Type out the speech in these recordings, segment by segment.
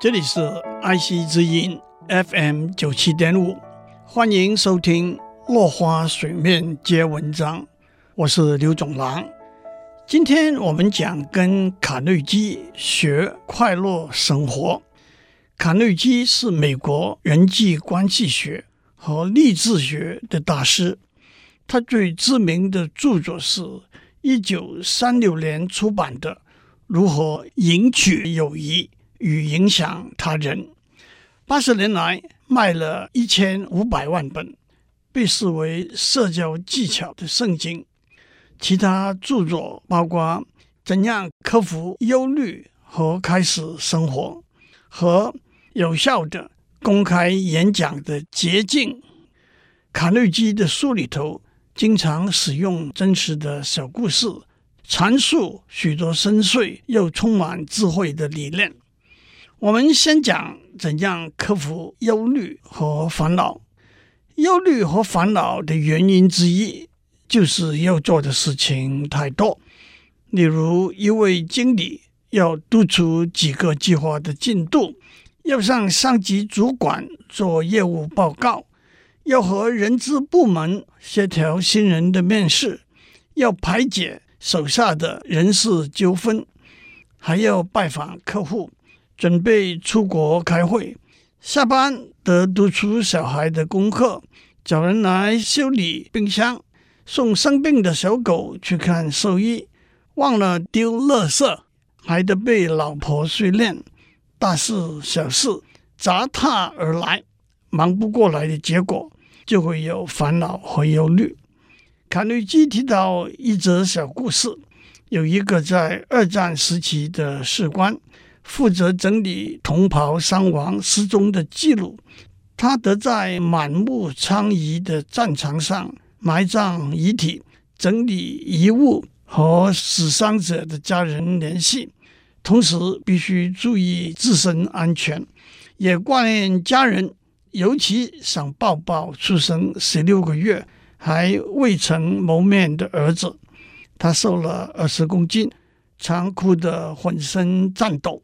这里是爱惜之音 FM 九七点五，欢迎收听《落花水面皆文章》，我是刘总郎。今天我们讲跟卡内基学快乐生活。卡内基是美国人际关系学和励志学的大师，他最知名的著作是一九三六年出版的《如何赢取友谊》。与影响他人，八十年来卖了一千五百万本，被视为社交技巧的圣经。其他著作包括《怎样克服忧虑和开始生活》和《有效的公开演讲的捷径》。卡内基的书里头经常使用真实的小故事，阐述许多深邃又充满智慧的理念。我们先讲怎样克服忧虑和烦恼。忧虑和烦恼的原因之一，就是要做的事情太多。例如，一位经理要督促几个计划的进度，要向上级主管做业务报告，要和人资部门协调新人的面试，要排解手下的人事纠纷，还要拜访客户。准备出国开会，下班得督促小孩的功课，找人来修理冰箱，送生病的小狗去看兽医，忘了丢垃圾，还得被老婆训练，大事小事杂沓而来，忙不过来的结果就会有烦恼和忧虑。卡内基提到一则小故事，有一个在二战时期的士官。负责整理同袍伤亡失踪的记录，他得在满目疮痍的战场上埋葬遗体、整理遗物和死伤者的家人联系，同时必须注意自身安全，也挂念家人，尤其想抱抱出生十六个月还未曾谋面的儿子。他瘦了二十公斤，残酷得浑身颤抖。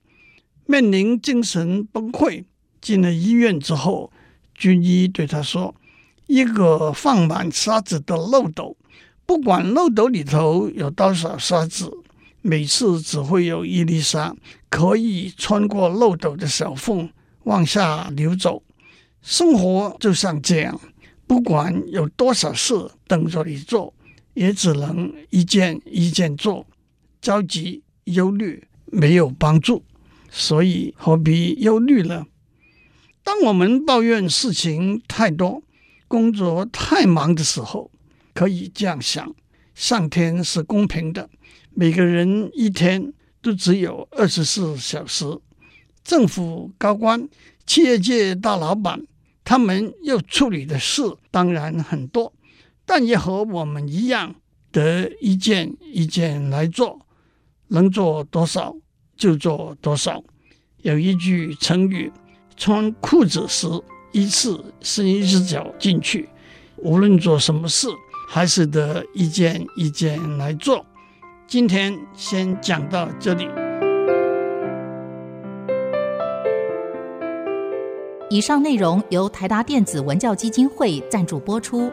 面临精神崩溃，进了医院之后，军医对他说：“一个放满沙子的漏斗，不管漏斗里头有多少沙子，每次只会有一粒沙可以穿过漏斗的小缝往下流走。生活就像这样，不管有多少事等着你做，也只能一件一件做。着急忧虑没有帮助。”所以何必忧虑呢？当我们抱怨事情太多、工作太忙的时候，可以这样想：上天是公平的，每个人一天都只有二十四小时。政府高官、企业界大老板，他们要处理的事当然很多，但也和我们一样，得一件一件来做，能做多少？就做多少。有一句成语：“穿裤子时一次伸一只脚进去。”无论做什么事，还是得一件一件来做。今天先讲到这里。以上内容由台达电子文教基金会赞助播出。